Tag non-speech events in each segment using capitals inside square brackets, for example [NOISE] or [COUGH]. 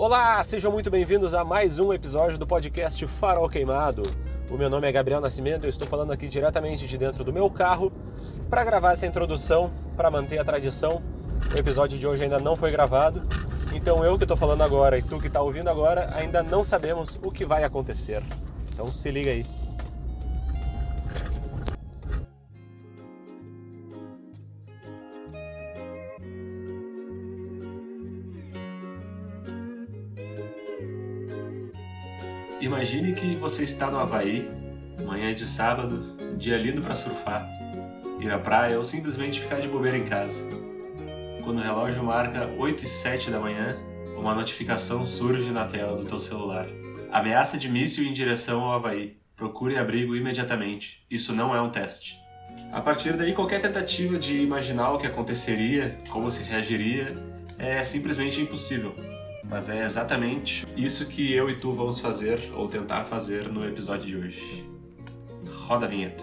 Olá, sejam muito bem-vindos a mais um episódio do podcast Farol Queimado. O meu nome é Gabriel Nascimento, eu estou falando aqui diretamente de dentro do meu carro para gravar essa introdução, para manter a tradição. O episódio de hoje ainda não foi gravado, então eu que estou falando agora e tu que está ouvindo agora ainda não sabemos o que vai acontecer. Então se liga aí. Imagine que você está no Havaí, manhã de sábado, dia lindo para surfar, ir à praia ou simplesmente ficar de bobeira em casa. Quando o relógio marca 8 e 7 da manhã, uma notificação surge na tela do teu celular. Ameaça de míssil em direção ao Havaí. Procure abrigo imediatamente. Isso não é um teste. A partir daí, qualquer tentativa de imaginar o que aconteceria, como se reagiria, é simplesmente impossível. Mas é exatamente isso que eu e tu vamos fazer, ou tentar fazer, no episódio de hoje. Roda a vinheta.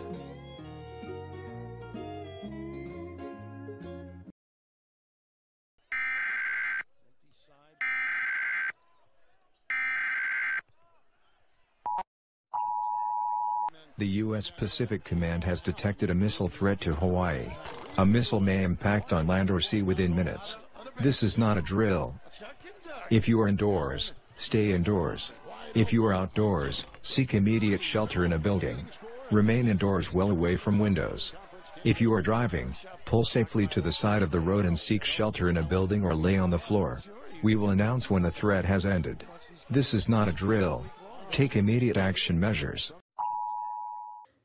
The U.S. Pacific Command has detected a missile threat to Hawaii. A missile may impact on land or sea within minutes. This is not a drill. If you are indoors, stay indoors. If you are outdoors, seek immediate shelter in a building. Remain indoors well away from windows. If you are driving, pull safely to the side of the road and seek shelter in a building or lay on the floor. We will announce when the threat has ended. This is not a drill. Take immediate action measures.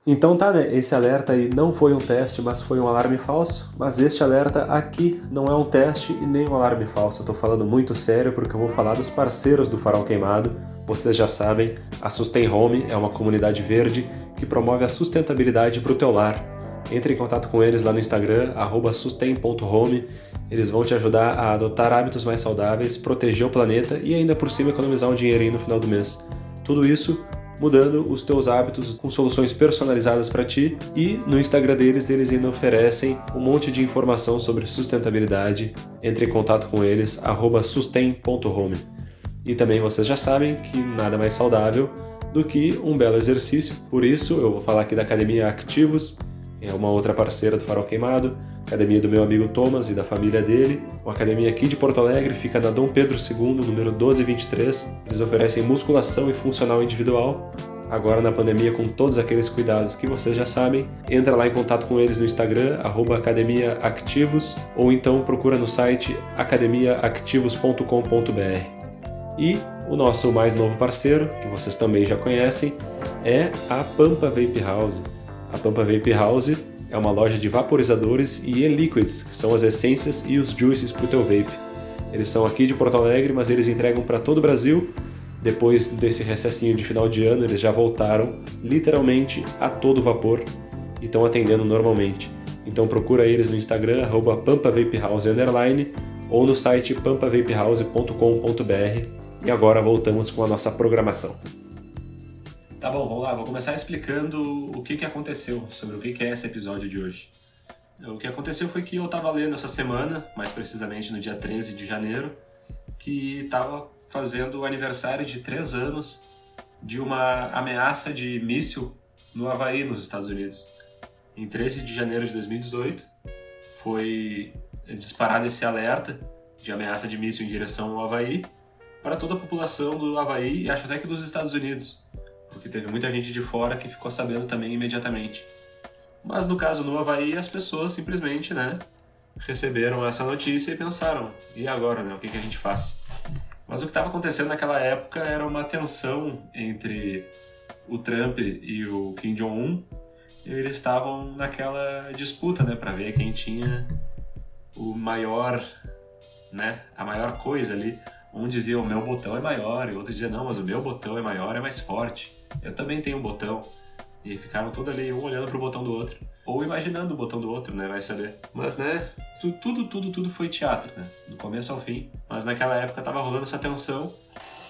Então tá, né? Esse alerta aí não foi um teste, mas foi um alarme falso. Mas este alerta aqui não é um teste e nem um alarme falso. Eu tô falando muito sério porque eu vou falar dos parceiros do Farol Queimado. Vocês já sabem, a Sustain Home é uma comunidade verde que promove a sustentabilidade para o teu lar. Entre em contato com eles lá no Instagram, sustain.home. Eles vão te ajudar a adotar hábitos mais saudáveis, proteger o planeta e ainda por cima economizar um dinheirinho no final do mês. Tudo isso mudando os teus hábitos com soluções personalizadas para ti e no Instagram deles eles ainda oferecem um monte de informação sobre sustentabilidade. Entre em contato com eles @sustain.home. E também vocês já sabem que nada mais saudável do que um belo exercício. Por isso eu vou falar aqui da Academia Ativos, é uma outra parceira do Farol Queimado, academia do meu amigo Thomas e da família dele. Uma academia aqui de Porto Alegre, fica na Dom Pedro II, número 1223. Eles oferecem musculação e funcional individual. Agora na pandemia, com todos aqueles cuidados que vocês já sabem, entra lá em contato com eles no Instagram, academiaactivos, ou então procura no site academiaactivos.com.br. E o nosso mais novo parceiro, que vocês também já conhecem, é a Pampa Vape House. A Pampa Vape House é uma loja de vaporizadores e e-liquids, que são as essências e os juices para o teu vape. Eles são aqui de Porto Alegre, mas eles entregam para todo o Brasil. Depois desse recessinho de final de ano, eles já voltaram literalmente a todo vapor e estão atendendo normalmente. Então procura eles no Instagram, arroba pampavapehouse, ou no site pampavapehouse.com.br. E agora voltamos com a nossa programação. Tá bom, vamos lá. Vou começar explicando o que, que aconteceu, sobre o que, que é esse episódio de hoje. O que aconteceu foi que eu estava lendo essa semana, mais precisamente no dia 13 de janeiro, que estava fazendo o aniversário de três anos de uma ameaça de míssil no Havaí, nos Estados Unidos. Em 13 de janeiro de 2018, foi disparado esse alerta de ameaça de míssil em direção ao Havaí para toda a população do Havaí e acho até que dos Estados Unidos porque teve muita gente de fora que ficou sabendo também imediatamente. Mas no caso no Havaí, as pessoas simplesmente, né, receberam essa notícia e pensaram: e agora, né, o que, que a gente faz? Mas o que estava acontecendo naquela época era uma tensão entre o Trump e o Kim Jong-un. Eles estavam naquela disputa, né, para ver quem tinha o maior, né, a maior coisa ali. Um dizia o meu botão é maior e outro dizia não, mas o meu botão é maior, é mais forte. Eu também tenho um botão. E ficaram todos ali, um olhando pro botão do outro. Ou imaginando o botão do outro, né? Vai saber. Mas, né? Tudo, tudo, tudo foi teatro, né? Do começo ao fim. Mas naquela época tava rolando essa tensão.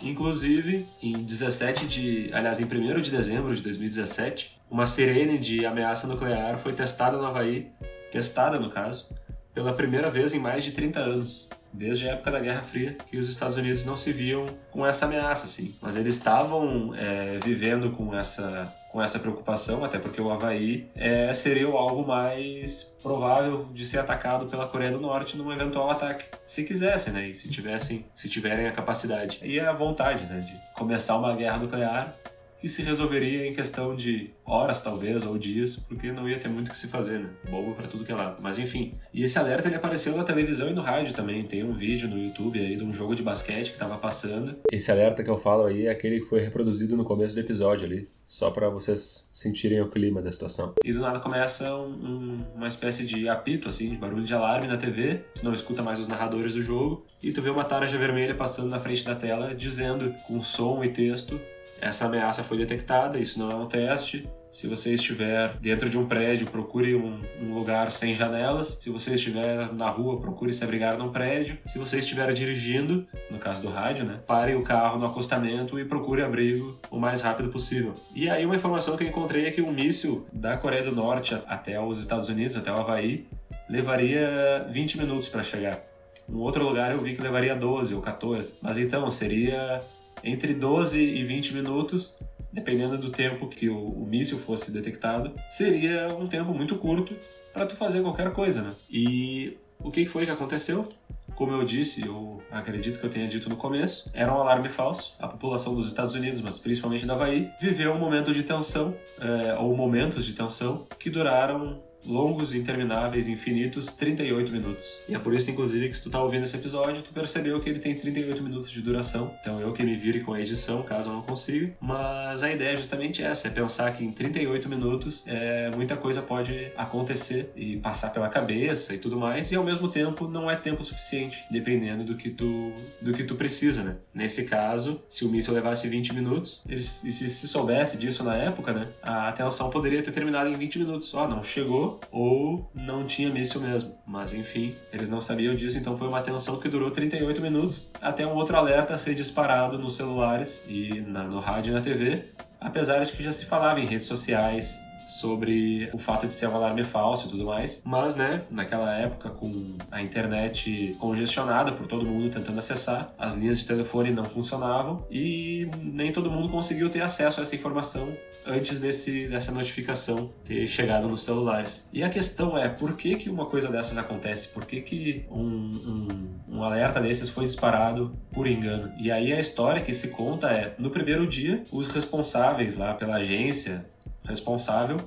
Inclusive, em 17 de. Aliás, em 1 de dezembro de 2017, uma sirene de ameaça nuclear foi testada no Havaí. Testada, no caso. Pela primeira vez em mais de 30 anos. Desde a época da Guerra Fria, que os Estados Unidos não se viam com essa ameaça, assim. Mas eles estavam é, vivendo com essa com essa preocupação, até porque o Havaí é, seria o alvo mais provável de ser atacado pela Coreia do Norte num eventual ataque, se quisessem, né? E se tivessem, se tiverem a capacidade e a vontade, né, de começar uma guerra nuclear que se resolveria em questão de horas, talvez, ou dias, porque não ia ter muito o que se fazer, né? Bobo para tudo que é lado. Mas enfim. E esse alerta ele apareceu na televisão e no rádio também. Tem um vídeo no YouTube aí de um jogo de basquete que tava passando. Esse alerta que eu falo aí é aquele que foi reproduzido no começo do episódio ali. Só para vocês sentirem o clima da situação. E do nada começa um, um, uma espécie de apito, assim, de barulho de alarme na TV. Tu não escuta mais os narradores do jogo. E tu vê uma tarja vermelha passando na frente da tela dizendo, com som e texto, essa ameaça foi detectada, isso não é um teste. Se você estiver dentro de um prédio, procure um, um, lugar sem janelas. Se você estiver na rua, procure se abrigar num prédio. Se você estiver dirigindo, no caso do rádio, né, pare o carro no acostamento e procure abrigo o mais rápido possível. E aí uma informação que eu encontrei é que um míssil da Coreia do Norte até os Estados Unidos, até o Havaí, levaria 20 minutos para chegar. Um outro lugar eu vi que levaria 12 ou 14. Mas então seria entre 12 e 20 minutos, dependendo do tempo que o, o míssil fosse detectado, seria um tempo muito curto para tu fazer qualquer coisa, né? E o que foi que aconteceu? Como eu disse, eu acredito que eu tenha dito no começo, era um alarme falso. A população dos Estados Unidos, mas principalmente da Havaí, viveu um momento de tensão, é, ou momentos de tensão, que duraram longos, intermináveis, infinitos, 38 minutos. E é por isso, inclusive, que se tu tá ouvindo esse episódio, tu percebeu que ele tem 38 minutos de duração. Então eu que me vire com a edição, caso eu não consiga. Mas a ideia é justamente essa, é pensar que em 38 minutos é, muita coisa pode acontecer e passar pela cabeça e tudo mais, e ao mesmo tempo não é tempo suficiente, dependendo do que tu, do que tu precisa, né? Nesse caso, se o míssil levasse 20 minutos, e se, se soubesse disso na época, né, a atenção poderia ter terminado em 20 minutos. Ó, oh, não chegou, ou não tinha míssil mesmo. Mas enfim, eles não sabiam disso, então foi uma tensão que durou 38 minutos até um outro alerta ser disparado nos celulares e na, no rádio e na TV, apesar de que já se falava em redes sociais sobre o fato de ser um alarme falso e tudo mais. Mas, né, naquela época, com a internet congestionada por todo mundo tentando acessar, as linhas de telefone não funcionavam e nem todo mundo conseguiu ter acesso a essa informação antes desse, dessa notificação ter chegado nos celulares. E a questão é, por que, que uma coisa dessas acontece? Por que, que um, um, um alerta desses foi disparado por engano? E aí a história que se conta é, no primeiro dia, os responsáveis lá pela agência responsável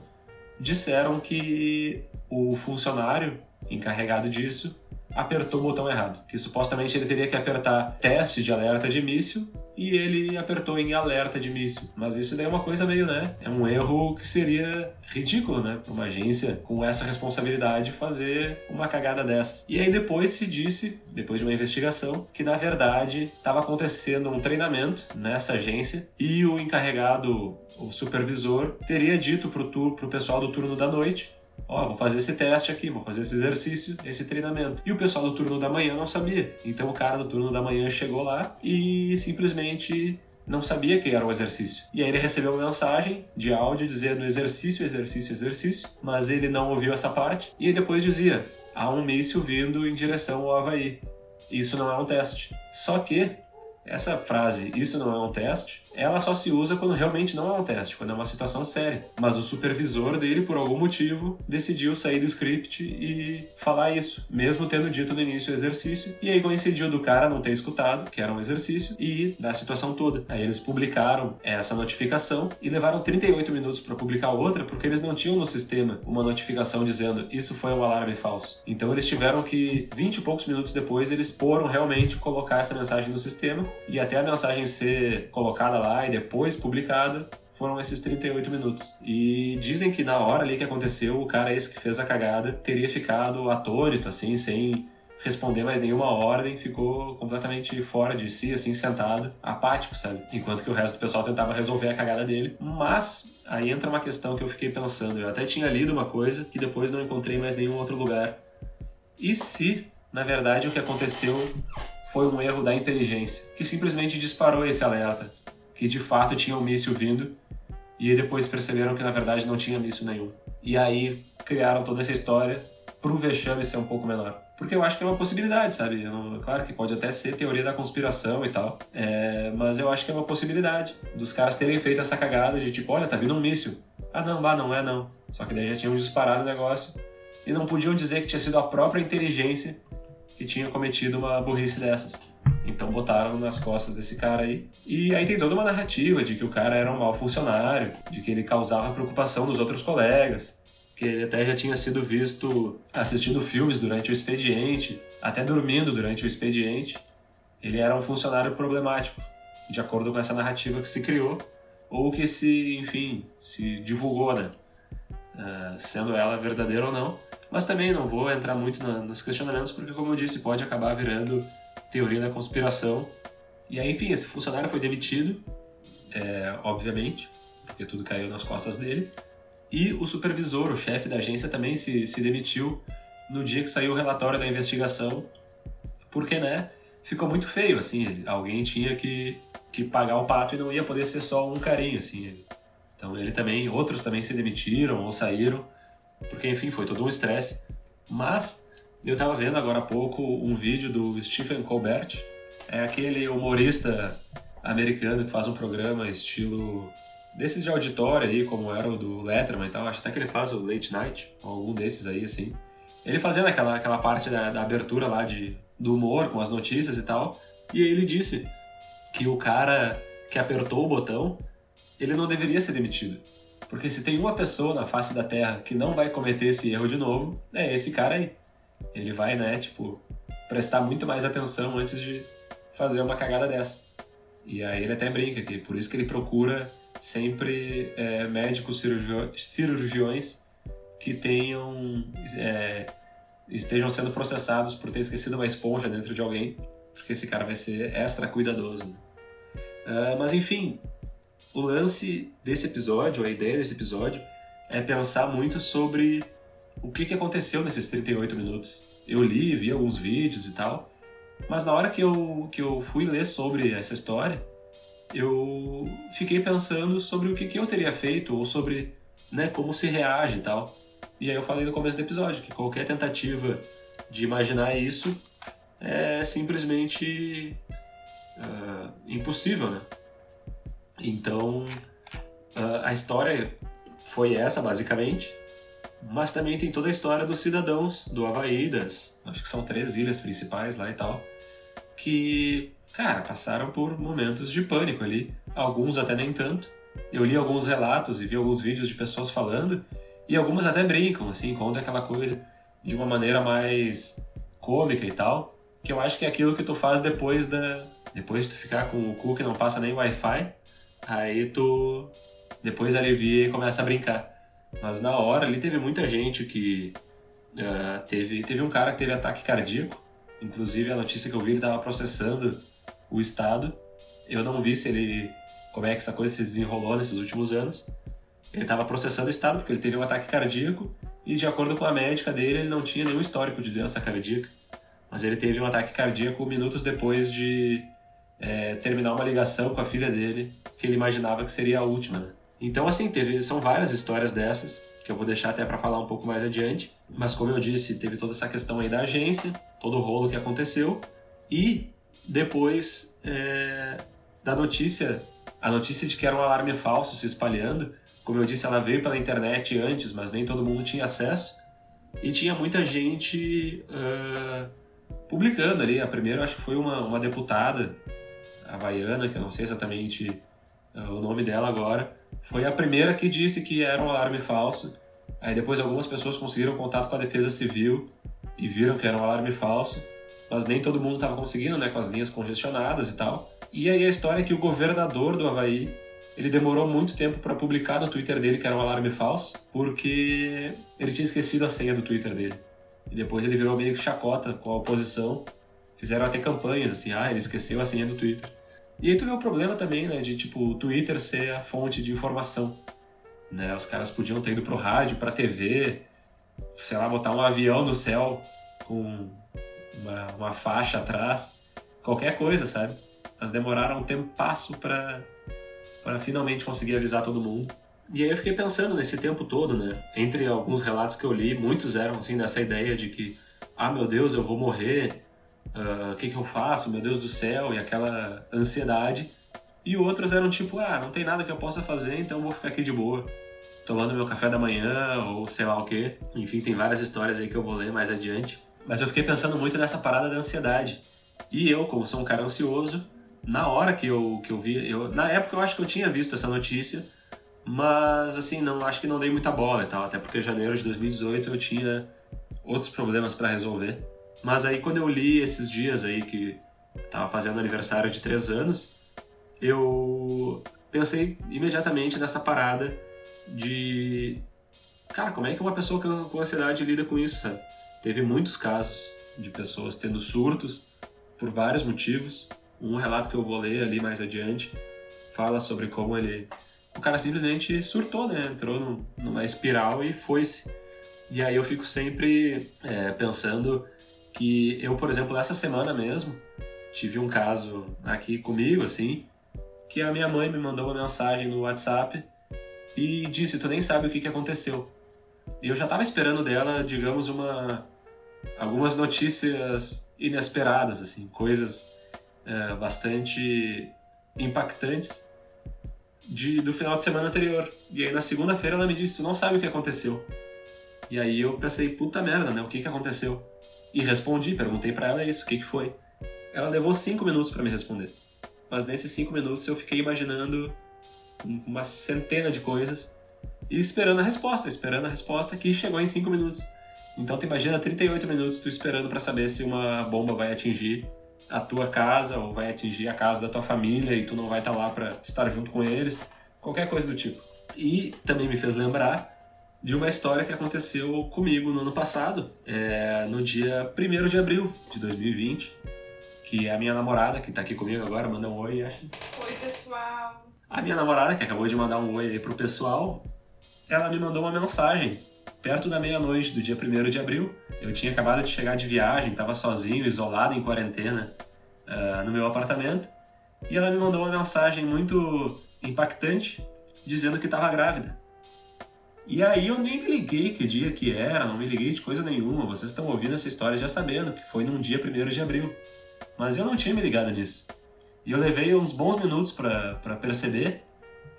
disseram que o funcionário encarregado disso apertou o botão errado, que supostamente ele teria que apertar teste de alerta de míssil e ele apertou em alerta de míssil. Mas isso daí é uma coisa meio, né? É um erro que seria ridículo, né? Uma agência com essa responsabilidade fazer uma cagada dessas. E aí depois se disse, depois de uma investigação, que na verdade estava acontecendo um treinamento nessa agência e o encarregado, o supervisor, teria dito pro, pro pessoal do turno da noite Ó, vou fazer esse teste aqui, vou fazer esse exercício, esse treinamento. E o pessoal do turno da manhã não sabia. Então o cara do turno da manhã chegou lá e simplesmente não sabia que era um exercício. E aí ele recebeu uma mensagem de áudio dizendo exercício, exercício, exercício, mas ele não ouviu essa parte. E depois dizia: há um míssil vindo em direção ao Havaí. Isso não é um teste. Só que essa frase, isso não é um teste, ela só se usa quando realmente não é um teste, quando é uma situação séria. Mas o supervisor dele, por algum motivo, decidiu sair do script e falar isso, mesmo tendo dito no início o exercício. E aí coincidiu do cara não ter escutado, que era um exercício, e da situação toda. Aí eles publicaram essa notificação e levaram 38 minutos para publicar outra, porque eles não tinham no sistema uma notificação dizendo isso foi um alarme falso. Então eles tiveram que, 20 e poucos minutos depois, eles foram realmente colocar essa mensagem no sistema e até a mensagem ser colocada e depois publicada foram esses 38 minutos. E dizem que na hora ali que aconteceu, o cara esse que fez a cagada teria ficado atônito, assim, sem responder mais nenhuma ordem, ficou completamente fora de si, assim, sentado, apático, sabe? Enquanto que o resto do pessoal tentava resolver a cagada dele. Mas aí entra uma questão que eu fiquei pensando. Eu até tinha lido uma coisa que depois não encontrei mais nenhum outro lugar. E se na verdade, o que aconteceu foi um erro da inteligência, que simplesmente disparou esse alerta, que de fato tinha um míssil vindo, e depois perceberam que na verdade não tinha míssil nenhum. E aí criaram toda essa história pro vexame ser um pouco menor. porque eu acho que é uma possibilidade, sabe? Não, claro que pode até ser teoria da conspiração e tal, é, mas eu acho que é uma possibilidade dos caras terem feito essa cagada de tipo, olha, tá vindo um míssil. Ah, não, lá não é não. Só que daí já tinham disparado o negócio e não podiam dizer que tinha sido a própria inteligência que tinha cometido uma burrice dessas. Então botaram nas costas desse cara aí. E aí tem toda uma narrativa de que o cara era um mau funcionário, de que ele causava preocupação nos outros colegas, que ele até já tinha sido visto assistindo filmes durante o expediente, até dormindo durante o expediente. Ele era um funcionário problemático, de acordo com essa narrativa que se criou, ou que se, enfim, se divulgou, né? Uh, sendo ela verdadeira ou não. Mas também não vou entrar muito na, nos questionamentos, porque, como eu disse, pode acabar virando teoria da conspiração. E aí, enfim, esse funcionário foi demitido, é, obviamente, porque tudo caiu nas costas dele. E o supervisor, o chefe da agência, também se, se demitiu no dia que saiu o relatório da investigação, porque, né, ficou muito feio, assim, alguém tinha que, que pagar o pato e não ia poder ser só um carinho, assim. Então ele também, outros também se demitiram ou saíram, porque, enfim, foi todo um estresse. Mas eu estava vendo agora há pouco um vídeo do Stephen Colbert, é aquele humorista americano que faz um programa estilo desses de auditório aí, como era o do Letterman e tal, acho até que ele faz o Late Night, algum desses aí, assim. Ele fazendo aquela, aquela parte da, da abertura lá de, do humor, com as notícias e tal, e aí ele disse que o cara que apertou o botão, ele não deveria ser demitido. Porque se tem uma pessoa na face da Terra que não vai cometer esse erro de novo, é esse cara aí. Ele vai, né, tipo, prestar muito mais atenção antes de fazer uma cagada dessa. E aí ele até brinca que por isso que ele procura sempre é, médicos cirurgiões que tenham é, estejam sendo processados por ter esquecido uma esponja dentro de alguém, porque esse cara vai ser extra cuidadoso. Uh, mas enfim, o lance desse episódio, a ideia desse episódio, é pensar muito sobre o que, que aconteceu nesses 38 minutos. Eu li, vi alguns vídeos e tal, mas na hora que eu, que eu fui ler sobre essa história, eu fiquei pensando sobre o que, que eu teria feito ou sobre né, como se reage e tal. E aí eu falei no começo do episódio que qualquer tentativa de imaginar isso é simplesmente uh, impossível, né? Então uh, a história foi essa basicamente, mas também tem toda a história dos cidadãos do Havaí, das, acho que são três ilhas principais lá e tal, que cara, passaram por momentos de pânico ali, alguns até nem tanto. Eu li alguns relatos e vi alguns vídeos de pessoas falando, e algumas até brincam, assim, conta aquela coisa de uma maneira mais cômica e tal, que eu acho que é aquilo que tu faz depois da. Depois de tu ficar com o cu que não passa nem Wi-Fi, aí tu depois alivia e começa a brincar. Mas na hora ali teve muita gente que. Uh, teve, teve um cara que teve ataque cardíaco, inclusive a notícia que eu vi ele estava processando o Estado. Eu não vi se ele como é que essa coisa se desenrolou nesses últimos anos. Ele estava processando o Estado porque ele teve um ataque cardíaco e, de acordo com a médica dele, ele não tinha nenhum histórico de doença cardíaca. Mas ele teve um ataque cardíaco minutos depois de é, terminar uma ligação com a filha dele, que ele imaginava que seria a última. Né? Então, assim, teve, são várias histórias dessas que eu vou deixar até para falar um pouco mais adiante. Mas, como eu disse, teve toda essa questão aí da agência, todo o rolo que aconteceu e depois é, da notícia, a notícia de que era um alarme falso se espalhando. Como eu disse, ela veio pela internet antes, mas nem todo mundo tinha acesso. E tinha muita gente uh, publicando ali. A primeira, acho que foi uma, uma deputada havaiana, que eu não sei exatamente uh, o nome dela agora, foi a primeira que disse que era um alarme falso. Aí depois algumas pessoas conseguiram contato com a Defesa Civil e viram que era um alarme falso mas nem todo mundo estava conseguindo, né, com as linhas congestionadas e tal. E aí a história é que o governador do Havaí, ele demorou muito tempo para publicar no Twitter dele que era um alarme falso, porque ele tinha esquecido a senha do Twitter dele. E depois ele virou meio que chacota com a oposição. Fizeram até campanhas assim, ah, ele esqueceu a senha do Twitter. E aí tu vê o problema também, né, de tipo, o Twitter ser a fonte de informação. Né? Os caras podiam ter ido pro rádio, pra TV, sei lá, botar um avião no céu com uma, uma faixa atrás, qualquer coisa, sabe? Mas demoraram um tempo passo para para finalmente conseguir avisar todo mundo. E aí eu fiquei pensando nesse tempo todo, né? Entre alguns relatos que eu li, muitos eram assim nessa ideia de que ah, meu Deus, eu vou morrer, o uh, que, que eu faço, meu Deus do céu, e aquela ansiedade. E outros eram tipo, ah, não tem nada que eu possa fazer, então vou ficar aqui de boa, tomando meu café da manhã, ou sei lá o que. Enfim, tem várias histórias aí que eu vou ler mais adiante. Mas eu fiquei pensando muito nessa parada da ansiedade. E eu, como sou um cara ansioso, na hora que eu, que eu vi, eu, na época eu acho que eu tinha visto essa notícia, mas assim, não acho que não dei muita bola e tal, até porque em janeiro de 2018 eu tinha outros problemas para resolver. Mas aí quando eu li esses dias aí que tava fazendo aniversário de três anos, eu pensei imediatamente nessa parada de cara, como é que uma pessoa com ansiedade lida com isso, sabe? Teve muitos casos de pessoas tendo surtos por vários motivos. Um relato que eu vou ler ali mais adiante fala sobre como ele. O cara simplesmente surtou, né? Entrou numa espiral e foi-se. E aí eu fico sempre é, pensando que eu, por exemplo, essa semana mesmo, tive um caso aqui comigo, assim, que a minha mãe me mandou uma mensagem no WhatsApp e disse: Tu nem sabe o que, que aconteceu. E eu já estava esperando dela, digamos, uma algumas notícias inesperadas, assim, coisas é, bastante impactantes de, do final de semana anterior. E aí na segunda-feira ela me disse: Tu não sabe o que aconteceu. E aí eu pensei: Puta merda, né? O que, que aconteceu? E respondi, perguntei para ela isso: O que, que foi? Ela levou cinco minutos para me responder. Mas nesses cinco minutos eu fiquei imaginando uma centena de coisas e esperando a resposta, esperando a resposta que chegou em cinco minutos. Então tu imagina 38 minutos tu esperando para saber se uma bomba vai atingir a tua casa ou vai atingir a casa da tua família e tu não vai estar tá lá para estar junto com eles, qualquer coisa do tipo. E também me fez lembrar de uma história que aconteceu comigo no ano passado, é, no dia 1 de abril de 2020, que a minha namorada, que tá aqui comigo agora, manda um oi, acho. Oi, pessoal. A minha namorada, que acabou de mandar um oi aí pro pessoal, ela me mandou uma mensagem perto da meia-noite do dia 1 de abril. Eu tinha acabado de chegar de viagem, estava sozinho, isolado em quarentena uh, no meu apartamento. E ela me mandou uma mensagem muito impactante dizendo que estava grávida. E aí eu nem me liguei que dia que era, não me liguei de coisa nenhuma. Vocês estão ouvindo essa história já sabendo que foi num dia 1 de abril. Mas eu não tinha me ligado nisso. E eu levei uns bons minutos para perceber,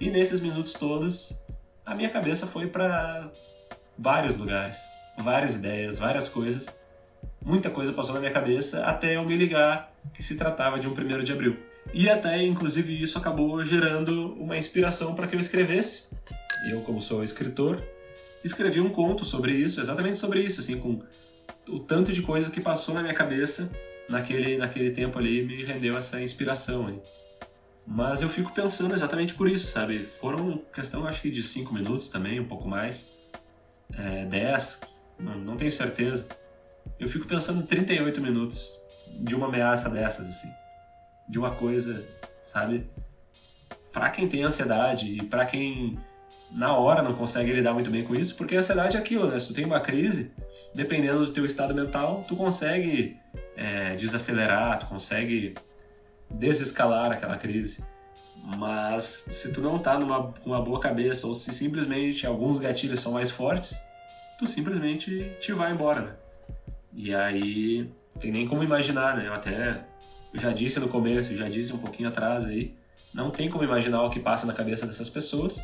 e nesses minutos todos a minha cabeça foi para vários lugares, várias ideias, várias coisas. Muita coisa passou na minha cabeça até eu me ligar que se tratava de um primeiro de abril. E até, inclusive, isso acabou gerando uma inspiração para que eu escrevesse. Eu, como sou escritor, escrevi um conto sobre isso, exatamente sobre isso, assim, com o tanto de coisa que passou na minha cabeça naquele, naquele tempo ali me rendeu essa inspiração. Hein? Mas eu fico pensando exatamente por isso, sabe? Foram questão, acho que de 5 minutos também, um pouco mais é, 10, não, não tenho certeza. Eu fico pensando em 38 minutos de uma ameaça dessas, assim. De uma coisa, sabe? Para quem tem ansiedade e para quem na hora não consegue lidar muito bem com isso, porque a ansiedade é aquilo, né? Se tu tem uma crise, dependendo do teu estado mental, tu consegue é, desacelerar, tu consegue desescalar aquela crise. Mas se tu não tá numa uma boa cabeça ou se simplesmente alguns gatilhos são mais fortes, tu simplesmente te vai embora, né? E aí tem nem como imaginar, né? Eu até já disse no começo, já disse um pouquinho atrás aí, não tem como imaginar o que passa na cabeça dessas pessoas.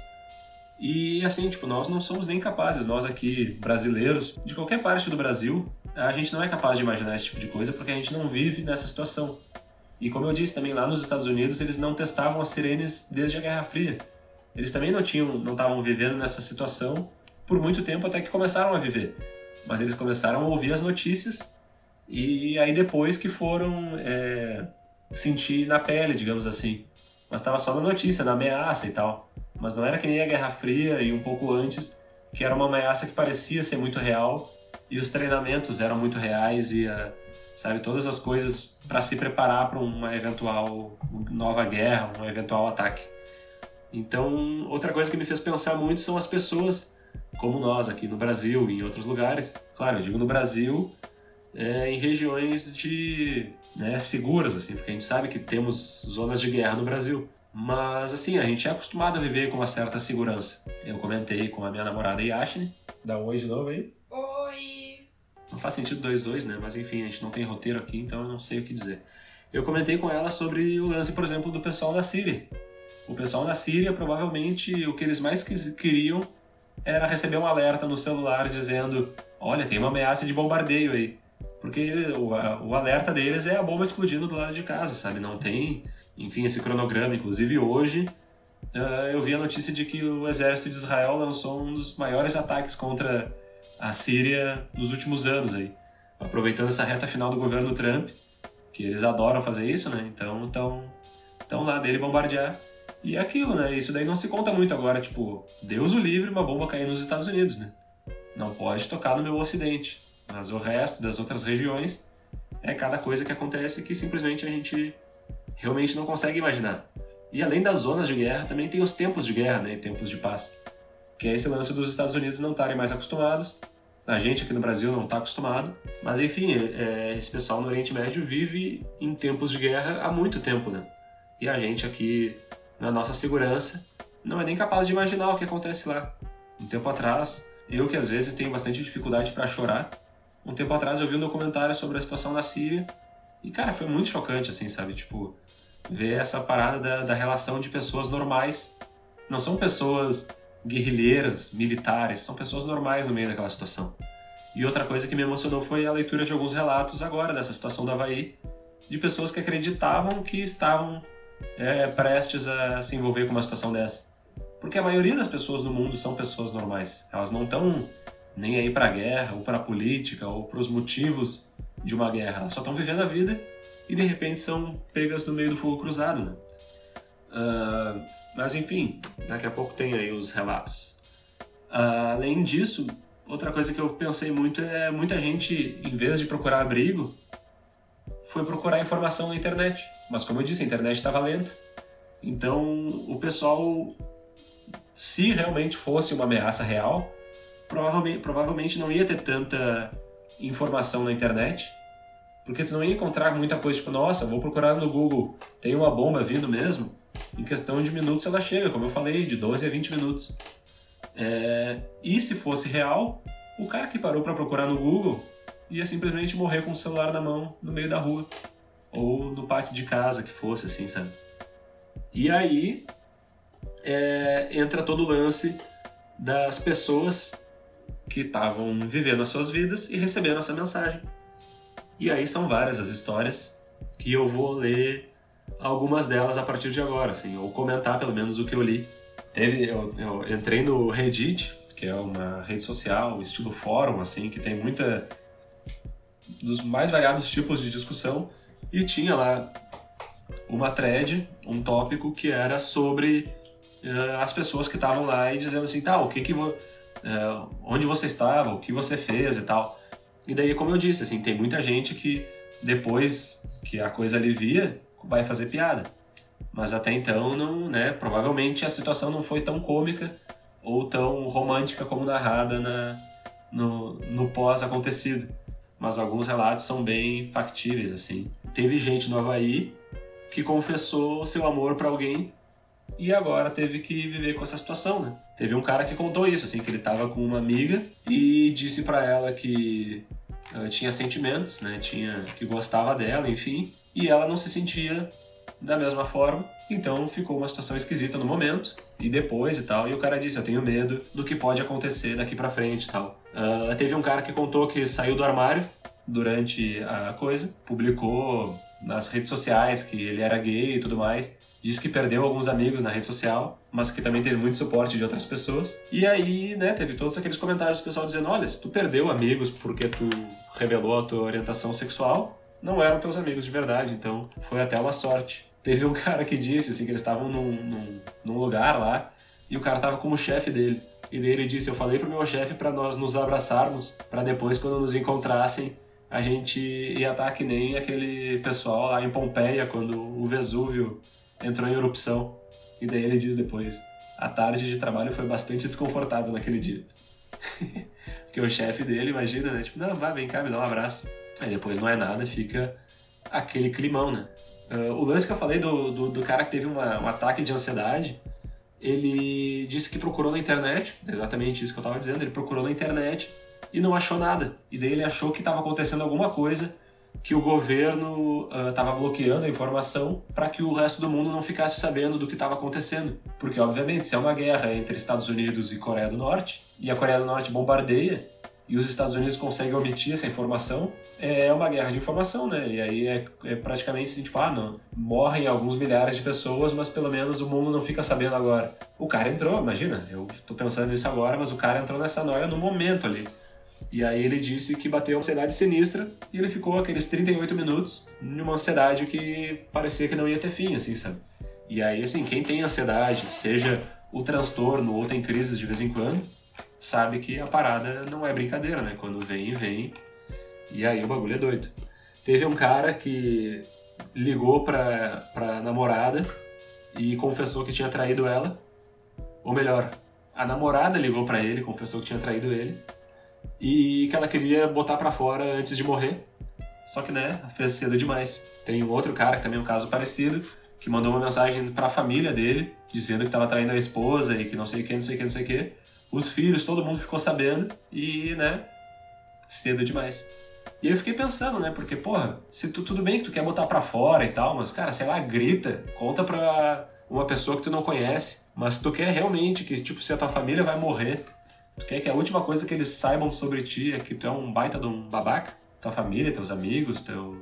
E assim, tipo, nós não somos nem capazes, nós aqui brasileiros, de qualquer parte do Brasil, a gente não é capaz de imaginar esse tipo de coisa porque a gente não vive nessa situação. E como eu disse também lá nos Estados Unidos, eles não testavam as sirenes desde a Guerra Fria. Eles também não tinham, não estavam vivendo nessa situação por muito tempo até que começaram a viver. Mas eles começaram a ouvir as notícias e aí depois que foram é, sentir na pele, digamos assim. Mas estava só na notícia, na ameaça e tal. Mas não era que nem a Guerra Fria e um pouco antes, que era uma ameaça que parecia ser muito real e os treinamentos eram muito reais e a, sabe? Todas as coisas para se preparar para uma eventual nova guerra, um eventual ataque. Então, outra coisa que me fez pensar muito são as pessoas como nós aqui no Brasil e em outros lugares. Claro, eu digo no Brasil, é, em regiões de né, seguras, assim, porque a gente sabe que temos zonas de guerra no Brasil. Mas assim, a gente é acostumado a viver com uma certa segurança. Eu comentei com a minha namorada Yashne, dá um oi de novo aí. Oi! faz sentido 2-2, né? Mas enfim, a gente não tem roteiro aqui, então eu não sei o que dizer. Eu comentei com ela sobre o lance, por exemplo, do pessoal da Síria. O pessoal da Síria, provavelmente, o que eles mais queriam era receber um alerta no celular dizendo: olha, tem uma ameaça de bombardeio aí. Porque o, o alerta deles é a bomba explodindo do lado de casa, sabe? Não tem, enfim, esse cronograma. Inclusive hoje uh, eu vi a notícia de que o exército de Israel lançou um dos maiores ataques contra a Síria nos últimos anos aí. Aproveitando essa reta final do governo Trump, que eles adoram fazer isso, né? Então estão lá dele bombardear. E é aquilo, né? Isso daí não se conta muito agora, tipo, Deus o livre uma bomba cair nos Estados Unidos, né? Não pode tocar no meu ocidente. Mas o resto das outras regiões é cada coisa que acontece que simplesmente a gente realmente não consegue imaginar. E além das zonas de guerra, também tem os tempos de guerra, né? E tempos de paz. Que é esse lance dos Estados Unidos não estarem mais acostumados. A gente aqui no Brasil não está acostumado. Mas enfim, é, esse pessoal no Oriente Médio vive em tempos de guerra há muito tempo, né? E a gente aqui, na nossa segurança, não é nem capaz de imaginar o que acontece lá. Um tempo atrás, eu que às vezes tenho bastante dificuldade para chorar, um tempo atrás eu vi um documentário sobre a situação na Síria e, cara, foi muito chocante, assim, sabe? Tipo, ver essa parada da, da relação de pessoas normais. Não são pessoas guerrilheiras, militares, são pessoas normais no meio daquela situação. E outra coisa que me emocionou foi a leitura de alguns relatos agora dessa situação do Havaí, de pessoas que acreditavam que estavam é, prestes a se envolver com uma situação dessa. Porque a maioria das pessoas no mundo são pessoas normais. Elas não estão nem aí para a guerra, ou para a política, ou para os motivos de uma guerra. Só estão vivendo a vida e de repente são pegas no meio do fogo cruzado, né? Uh, mas enfim, daqui a pouco tem aí os relatos. Uh, além disso, outra coisa que eu pensei muito é muita gente, em vez de procurar abrigo, foi procurar informação na internet. Mas como eu disse, a internet estava lenta. Então o pessoal, se realmente fosse uma ameaça real, provavelmente, provavelmente não ia ter tanta informação na internet, porque tu não ia encontrar muita coisa tipo, nossa, vou procurar no Google, tem uma bomba vindo mesmo? Em questão de minutos ela chega, como eu falei, de 12 a 20 minutos. É... E se fosse real, o cara que parou para procurar no Google ia simplesmente morrer com o celular na mão no meio da rua ou no pátio de casa, que fosse assim, sabe? E aí é... entra todo o lance das pessoas que estavam vivendo as suas vidas e recebendo essa mensagem. E aí são várias as histórias que eu vou ler algumas delas a partir de agora, assim, ou comentar pelo menos o que eu li. Teve, eu, eu entrei no Reddit, que é uma rede social, estilo fórum, assim, que tem muita dos mais variados tipos de discussão e tinha lá uma thread, um tópico que era sobre uh, as pessoas que estavam lá e dizendo assim, tá, o que que é, onde você estava, o que você fez e tal. E daí, como eu disse, assim, tem muita gente que depois que a coisa alivia, vai fazer piada. Mas até então, não, né, provavelmente a situação não foi tão cômica ou tão romântica como narrada na, no, no pós-acontecido. Mas alguns relatos são bem factíveis, assim. Teve gente no Havaí que confessou seu amor para alguém e agora teve que viver com essa situação, né? Teve um cara que contou isso, assim, que ele tava com uma amiga e disse para ela que uh, tinha sentimentos, né? Tinha que gostava dela, enfim, e ela não se sentia da mesma forma. Então ficou uma situação esquisita no momento e depois e tal. E o cara disse: Eu tenho medo do que pode acontecer daqui para frente e tal. Uh, teve um cara que contou que saiu do armário durante a coisa, publicou nas redes sociais que ele era gay e tudo mais disse que perdeu alguns amigos na rede social, mas que também teve muito suporte de outras pessoas. E aí, né, teve todos aqueles comentários do pessoal dizendo: olha, se tu perdeu amigos porque tu revelou a tua orientação sexual, não eram teus amigos de verdade, então foi até uma sorte. Teve um [LAUGHS] cara que disse assim que eles estavam num, num, num lugar lá e o cara tava como chefe dele. E daí ele disse: Eu falei pro meu chefe para nós nos abraçarmos, para depois, quando nos encontrassem, a gente ia estar que nem aquele pessoal lá em Pompeia, quando o Vesúvio entrou em erupção. E daí ele diz depois: a tarde de trabalho foi bastante desconfortável naquele dia. [LAUGHS] Porque o chefe dele, imagina, né? Tipo, não, vai, vem cá, me dá um abraço. Aí depois não é nada, fica aquele climão, né? Uh, o lance que eu falei do, do, do cara que teve uma, um ataque de ansiedade, ele disse que procurou na internet, exatamente isso que eu estava dizendo, ele procurou na internet e não achou nada. E daí ele achou que estava acontecendo alguma coisa que o governo estava uh, bloqueando a informação para que o resto do mundo não ficasse sabendo do que estava acontecendo. Porque, obviamente, se é uma guerra entre Estados Unidos e Coreia do Norte, e a Coreia do Norte bombardeia, e os Estados Unidos conseguem omitir essa informação, é uma guerra de informação, né? E aí é, é praticamente assim, tipo, ah, não, morrem alguns milhares de pessoas, mas pelo menos o mundo não fica sabendo agora. O cara entrou, imagina, eu tô pensando nisso agora, mas o cara entrou nessa noia no momento ali. E aí ele disse que bateu uma ansiedade sinistra e ele ficou aqueles 38 minutos numa ansiedade que parecia que não ia ter fim, assim, sabe? E aí, assim, quem tem ansiedade, seja o transtorno ou tem crises de vez em quando, sabe que a parada não é brincadeira, né? Quando vem, vem. E aí o bagulho é doido. Teve um cara que ligou pra, pra namorada e confessou que tinha traído ela. Ou melhor, a namorada ligou para ele, confessou que tinha traído ele e que ela queria botar para fora antes de morrer. Só que, né, fez cedo demais. Tem um outro cara que também é um caso parecido, que mandou uma mensagem para a família dele, dizendo que estava traindo a esposa e que não sei o que, não sei o que, não sei o que. Os filhos, todo mundo ficou sabendo e, né, cedo demais. E eu fiquei pensando, né, porque, porra, se tu, tudo bem que tu quer botar para fora e tal, mas, cara, sei lá, grita, conta pra uma pessoa que tu não conhece, mas tu quer realmente que, tipo, se a tua família vai morrer, Tu quer que a última coisa que eles saibam sobre ti é que tu é um baita de um babaca? Tua família, teus amigos, teu,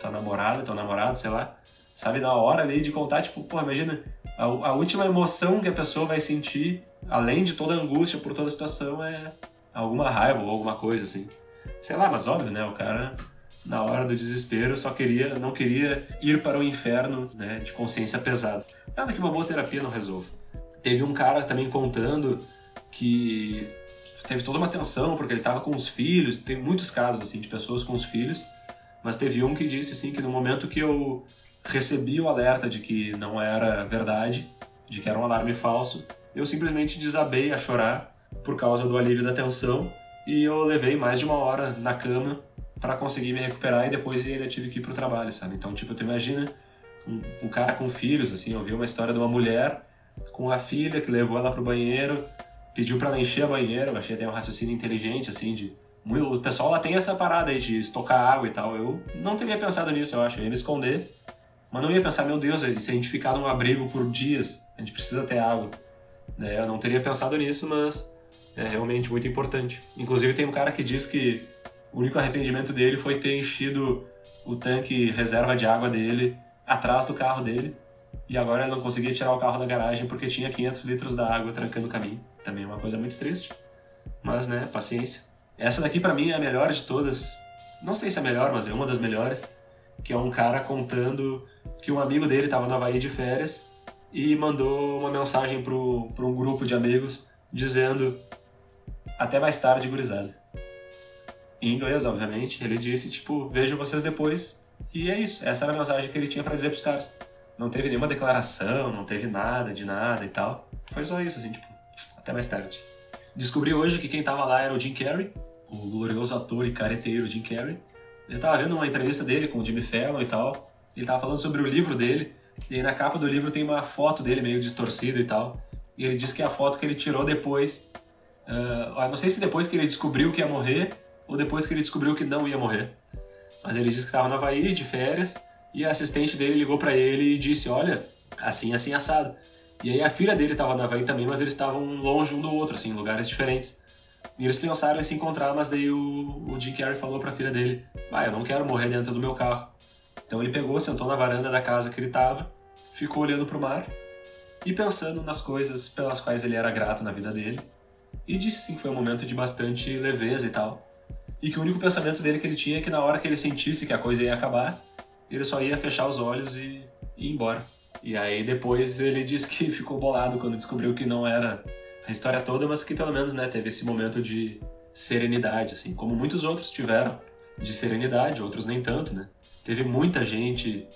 tua namorada, teu namorado, sei lá. Sabe, na hora ali de contar, tipo, pô, imagina, a, a última emoção que a pessoa vai sentir, além de toda a angústia por toda a situação, é alguma raiva ou alguma coisa, assim. Sei lá, mas óbvio, né? O cara, na hora do desespero, só queria, não queria ir para o inferno, né? De consciência pesada. Nada que uma boa terapia não resolva. Teve um cara também contando que teve toda uma tensão porque ele estava com os filhos. Tem muitos casos assim de pessoas com os filhos, mas teve um que disse assim que no momento que eu recebi o alerta de que não era verdade, de que era um alarme falso, eu simplesmente desabei a chorar por causa do alívio da tensão e eu levei mais de uma hora na cama para conseguir me recuperar e depois ainda tive que ir pro trabalho, sabe? Então, tipo, tu imagina um, um cara com filhos, assim, eu vi uma história de uma mulher com a filha que levou ela pro banheiro, pediu para ela encher a banheira, eu achei até um raciocínio inteligente, assim, de... O pessoal lá tem essa parada aí de estocar água e tal. Eu não teria pensado nisso, eu acho. Eu ia me esconder, mas não ia pensar, meu Deus, se a gente ficar num abrigo por dias, a gente precisa ter água. Né? Eu não teria pensado nisso, mas é realmente muito importante. Inclusive tem um cara que diz que o único arrependimento dele foi ter enchido o tanque reserva de água dele atrás do carro dele e agora não conseguia tirar o carro da garagem porque tinha 500 litros da água trancando o caminho. Também é uma coisa muito triste. Mas, né, paciência. Essa daqui para mim é a melhor de todas. Não sei se é a melhor, mas é uma das melhores. Que é um cara contando que um amigo dele estava no Havaí de férias e mandou uma mensagem pro um grupo de amigos dizendo até mais tarde, gurizada. Em inglês, obviamente. Ele disse, tipo, vejo vocês depois. E é isso. Essa era a mensagem que ele tinha para dizer pros caras. Não teve nenhuma declaração, não teve nada de nada e tal. Foi só isso, assim, tipo, até mais tarde. Descobri hoje que quem tava lá era o Jim Carrey, o glorioso ator e careteiro Jim Carrey. Eu tava vendo uma entrevista dele com o Jimmy Fallon e tal. Ele tava falando sobre o livro dele. E aí na capa do livro tem uma foto dele meio distorcida e tal. E ele disse que é a foto que ele tirou depois. Uh, não sei se depois que ele descobriu que ia morrer ou depois que ele descobriu que não ia morrer. Mas ele disse que tava no Havaí de férias e a assistente dele ligou para ele e disse: Olha, assim, assim, assado. E aí a filha dele estava na Havaí também, mas eles estavam longe um do outro, assim, em lugares diferentes. E eles pensaram em se encontrar, mas daí o, o Jim Carrey falou pra filha dele: Ah, eu não quero morrer dentro do meu carro. Então ele pegou, sentou na varanda da casa que ele estava, ficou olhando pro mar e pensando nas coisas pelas quais ele era grato na vida dele. E disse assim que foi um momento de bastante leveza e tal. E que o único pensamento dele que ele tinha é que na hora que ele sentisse que a coisa ia acabar, ele só ia fechar os olhos e, e ir embora. E aí depois ele [LAUGHS] disse que ficou bolado quando descobriu que não era a história toda, mas que pelo menos né, teve esse momento de serenidade, assim, como muitos outros tiveram de serenidade, outros nem tanto, né? Teve muita gente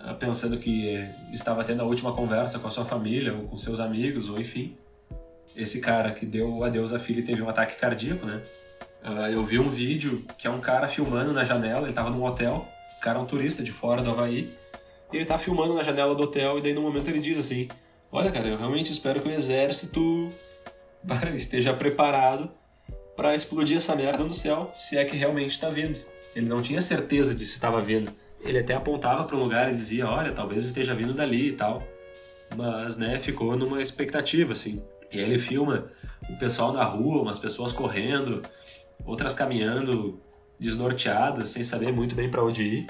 uh, pensando que estava tendo a última conversa com a sua família ou com seus amigos, ou enfim. Esse cara que deu adeus à filha teve um ataque cardíaco, né? Uh, eu vi um vídeo que é um cara filmando na janela, ele estava num hotel, o cara é um turista de fora do Havaí. E ele tá filmando na janela do hotel e daí no momento ele diz assim: Olha, cara, eu realmente espero que o exército [LAUGHS] esteja preparado para explodir essa merda no céu, se é que realmente está vindo. Ele não tinha certeza de se estava vindo. Ele até apontava para um lugar e dizia, olha, talvez esteja vindo dali e tal. Mas, né, ficou numa expectativa, assim. E aí ele filma o pessoal na rua, umas pessoas correndo, outras caminhando desnorteadas, sem saber muito bem para onde ir.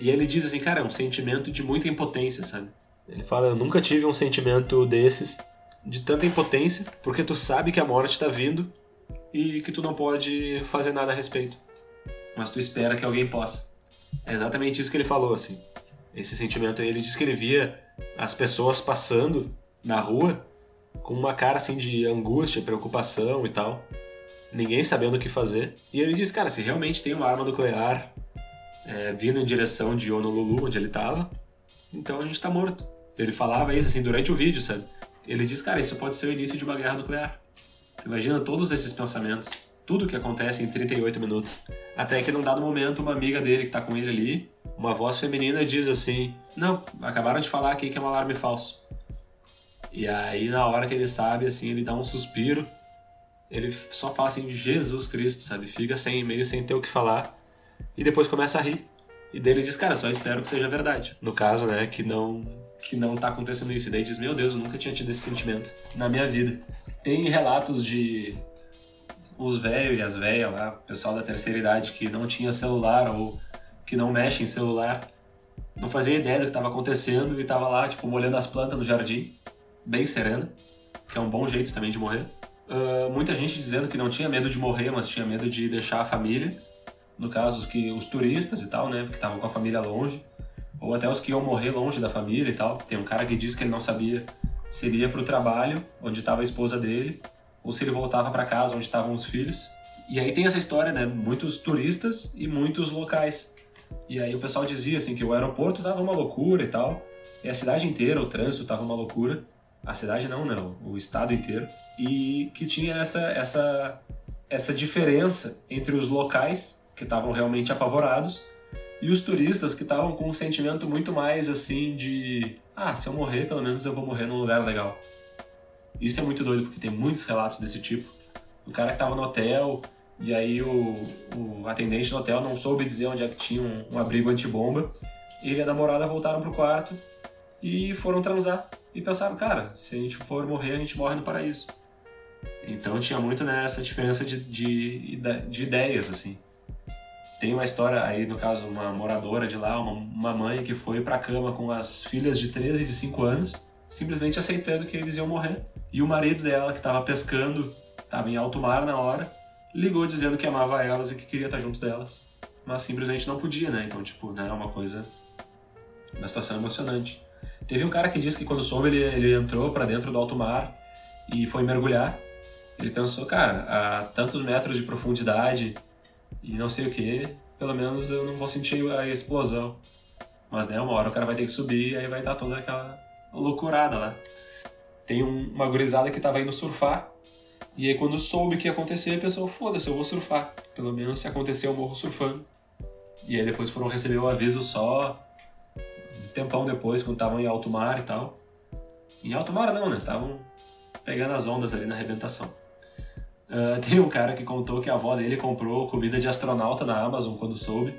E ele diz assim, cara, é um sentimento de muita impotência, sabe? Ele fala, eu nunca tive um sentimento desses, de tanta impotência, porque tu sabe que a morte está vindo e que tu não pode fazer nada a respeito. Mas tu espera que alguém possa. É exatamente isso que ele falou, assim. Esse sentimento aí, ele descrevia as pessoas passando na rua com uma cara assim de angústia, preocupação e tal. Ninguém sabendo o que fazer. E ele diz, cara, se realmente tem uma arma nuclear é, vindo em direção de Honolulu, onde ele estava, então a gente está morto. Ele falava isso assim durante o vídeo, sabe? Ele diz, cara, isso pode ser o início de uma guerra nuclear. Você imagina todos esses pensamentos, tudo que acontece em 38 minutos. Até que num dado momento, uma amiga dele que está com ele ali, uma voz feminina diz assim: Não, acabaram de falar aqui que é um alarme falso. E aí, na hora que ele sabe, assim, ele dá um suspiro, ele só fala assim: Jesus Cristo, sabe? Fica sem meio sem ter o que falar e depois começa a rir. E dele diz, cara, só espero que seja verdade. No caso, né, que não que não tá acontecendo isso. E daí diz, meu Deus, eu nunca tinha tido esse sentimento na minha vida. Tem relatos de os velhos e as velhas lá, pessoal da terceira idade que não tinha celular ou que não mexe em celular, não fazia ideia do que estava acontecendo e tava lá, tipo, molhando as plantas no jardim, bem sereno, que é um bom jeito também de morrer. Uh, muita gente dizendo que não tinha medo de morrer, mas tinha medo de deixar a família no caso os que os turistas e tal, né, que estavam com a família longe, ou até os que iam morrer longe da família e tal. Tem um cara que disse que ele não sabia se ele ia para o trabalho, onde estava a esposa dele, ou se ele voltava para casa, onde estavam os filhos. E aí tem essa história, né, muitos turistas e muitos locais. E aí o pessoal dizia assim que o aeroporto tava uma loucura e tal, e a cidade inteira, o trânsito tava uma loucura. A cidade não, não, o estado inteiro. E que tinha essa essa essa diferença entre os locais que estavam realmente apavorados, e os turistas que estavam com um sentimento muito mais assim de: ah, se eu morrer, pelo menos eu vou morrer num lugar legal. Isso é muito doido, porque tem muitos relatos desse tipo. O cara que estava no hotel, e aí o, o atendente do hotel não soube dizer onde é que tinha um, um abrigo antibomba. Ele e a namorada voltaram pro quarto e foram transar. E pensaram, cara, se a gente for morrer, a gente morre no paraíso. Então tinha muito nessa né, diferença de, de, de ideias, assim. Tem uma história aí, no caso, uma moradora de lá, uma, uma mãe que foi pra cama com as filhas de 13 e de 5 anos, simplesmente aceitando que eles iam morrer. E o marido dela, que estava pescando, estava em alto mar na hora, ligou dizendo que amava elas e que queria estar junto delas. Mas simplesmente não podia, né? Então, tipo, né, é uma coisa. Uma situação emocionante. Teve um cara que disse que quando soube, ele, ele entrou para dentro do alto mar e foi mergulhar. Ele pensou, cara, a tantos metros de profundidade, e não sei o que, pelo menos eu não vou sentir a explosão. Mas né, uma hora o cara vai ter que subir e aí vai estar toda aquela loucurada lá. Tem um, uma gurizada que tava indo surfar, e aí quando soube o que ia acontecer, pensou, foda-se, eu vou surfar. Pelo menos se acontecer eu morro surfando. E aí depois foram receber o aviso só tempão depois, quando estavam em alto mar e tal. Em alto mar não, né? Estavam pegando as ondas ali na arrebentação. [LAUGHS] Uh, tem um cara que contou que a avó dele comprou comida de astronauta na Amazon quando soube.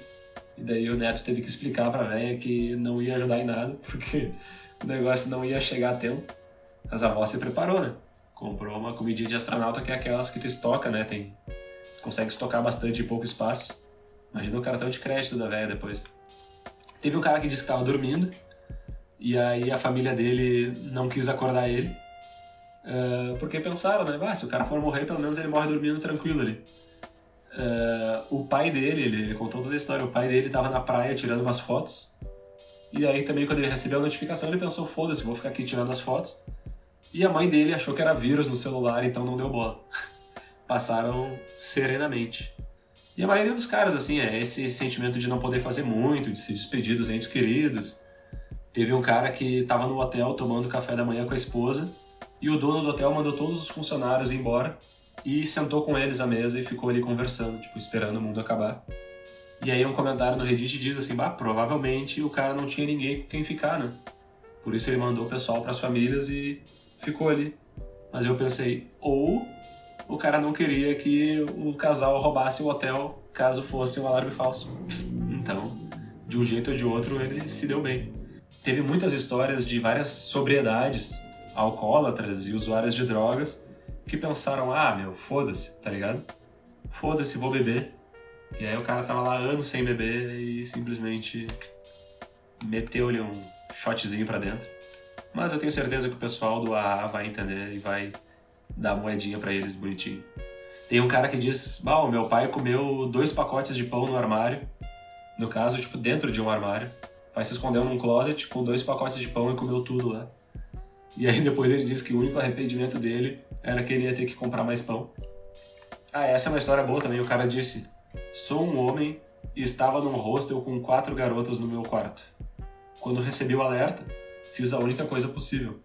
E daí o neto teve que explicar pra velha que não ia ajudar em nada, [LAUGHS] porque o negócio não ia chegar a tempo. Mas a avó se preparou, né? Comprou uma comidinha de astronauta que é aquelas que tu estoca, né? Tem, consegue estocar bastante em pouco espaço. Imagina o cartão de crédito da velha depois. Teve um cara que disse que estava dormindo, e aí a família dele não quis acordar ele. Uh, porque pensaram, né? Ah, se o cara for morrer, pelo menos ele morre dormindo tranquilo ali. Uh, o pai dele, ele, ele, contou toda a história, o pai dele estava na praia tirando umas fotos. E aí também quando ele recebeu a notificação, ele pensou, foda-se, vou ficar aqui tirando as fotos. E a mãe dele achou que era vírus no celular, então não deu bola. [LAUGHS] Passaram serenamente. E a maioria dos caras, assim, é esse sentimento de não poder fazer muito, de se despedir dos entes queridos. Teve um cara que estava no hotel tomando café da manhã com a esposa e o dono do hotel mandou todos os funcionários embora e sentou com eles à mesa e ficou ali conversando, tipo, esperando o mundo acabar. E aí um comentário no Reddit diz assim, bah, provavelmente o cara não tinha ninguém com quem ficar, né? Por isso ele mandou o pessoal para as famílias e ficou ali. Mas eu pensei, ou o cara não queria que o casal roubasse o hotel caso fosse um alarme falso. Então, de um jeito ou de outro, ele se deu bem. Teve muitas histórias de várias sobriedades, alcoólatras e usuários de drogas que pensaram: ah, meu, foda-se, tá ligado? Foda-se, vou beber. E aí o cara tava lá anos sem beber e simplesmente meteu-lhe um shotzinho pra dentro. Mas eu tenho certeza que o pessoal do AA vai entender e vai dar moedinha para eles bonitinho. Tem um cara que diz: Bom, meu pai comeu dois pacotes de pão no armário. No caso, tipo, dentro de um armário. Vai se escondeu num closet com dois pacotes de pão e comeu tudo lá. E aí depois ele diz que o único arrependimento dele era que ele ia ter que comprar mais pão. Ah, essa é uma história boa também. O cara disse: Sou um homem e estava num hostel com quatro garotas no meu quarto. Quando recebi o alerta, fiz a única coisa possível.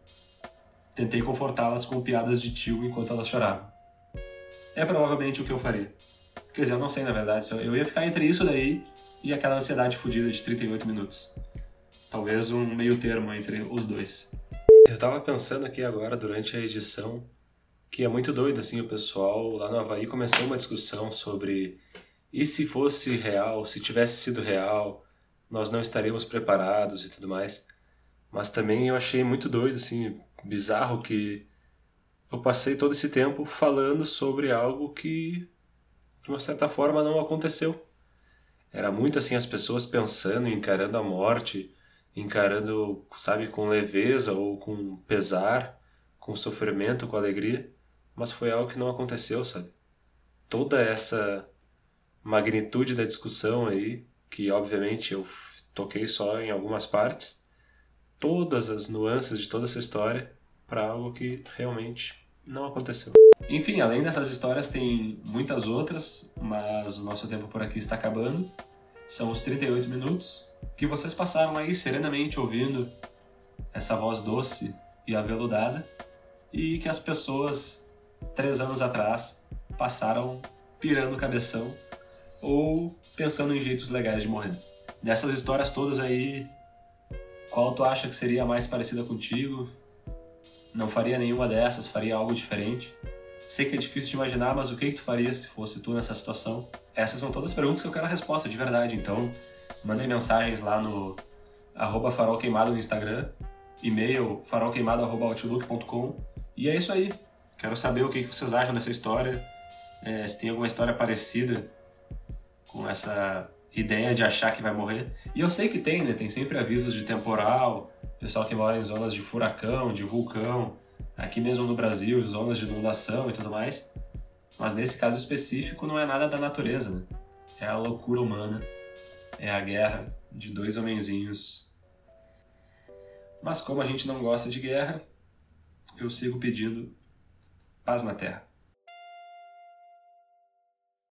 Tentei confortá-las com piadas de tio enquanto elas choravam. É provavelmente o que eu faria. Quer dizer, eu não sei na verdade, eu ia ficar entre isso daí e aquela ansiedade fodida de 38 minutos. Talvez um meio termo entre os dois. Eu tava pensando aqui agora, durante a edição, que é muito doido, assim, o pessoal lá no Havaí começou uma discussão sobre e se fosse real, se tivesse sido real, nós não estaríamos preparados e tudo mais. Mas também eu achei muito doido, assim, bizarro que eu passei todo esse tempo falando sobre algo que, de uma certa forma, não aconteceu. Era muito assim as pessoas pensando, encarando a morte, encarando, sabe, com leveza ou com pesar, com sofrimento, com alegria, mas foi algo que não aconteceu, sabe? Toda essa magnitude da discussão aí, que obviamente eu toquei só em algumas partes, todas as nuances de toda essa história para algo que realmente não aconteceu. Enfim, além dessas histórias, tem muitas outras, mas o nosso tempo por aqui está acabando. São os 38 minutos que vocês passaram aí serenamente ouvindo essa voz doce e aveludada e que as pessoas, três anos atrás, passaram pirando o cabeção ou pensando em jeitos legais de morrer. Dessas histórias todas aí, qual tu acha que seria mais parecida contigo? Não faria nenhuma dessas, faria algo diferente? Sei que é difícil de imaginar, mas o que, que tu faria se fosse tu nessa situação? Essas são todas as perguntas que eu quero a resposta, de verdade. Então, mandem mensagens lá no arroba farolqueimado no Instagram, e-mail farolqueimado.outlook.com e é isso aí. Quero saber o que, que vocês acham dessa história, é, se tem alguma história parecida com essa ideia de achar que vai morrer. E eu sei que tem, né? Tem sempre avisos de temporal, pessoal que mora em zonas de furacão, de vulcão, aqui mesmo no Brasil, zonas de inundação e tudo mais. Mas nesse caso específico não é nada da natureza, né? É a loucura humana, é a guerra de dois homenzinhos. Mas como a gente não gosta de guerra, eu sigo pedindo paz na Terra.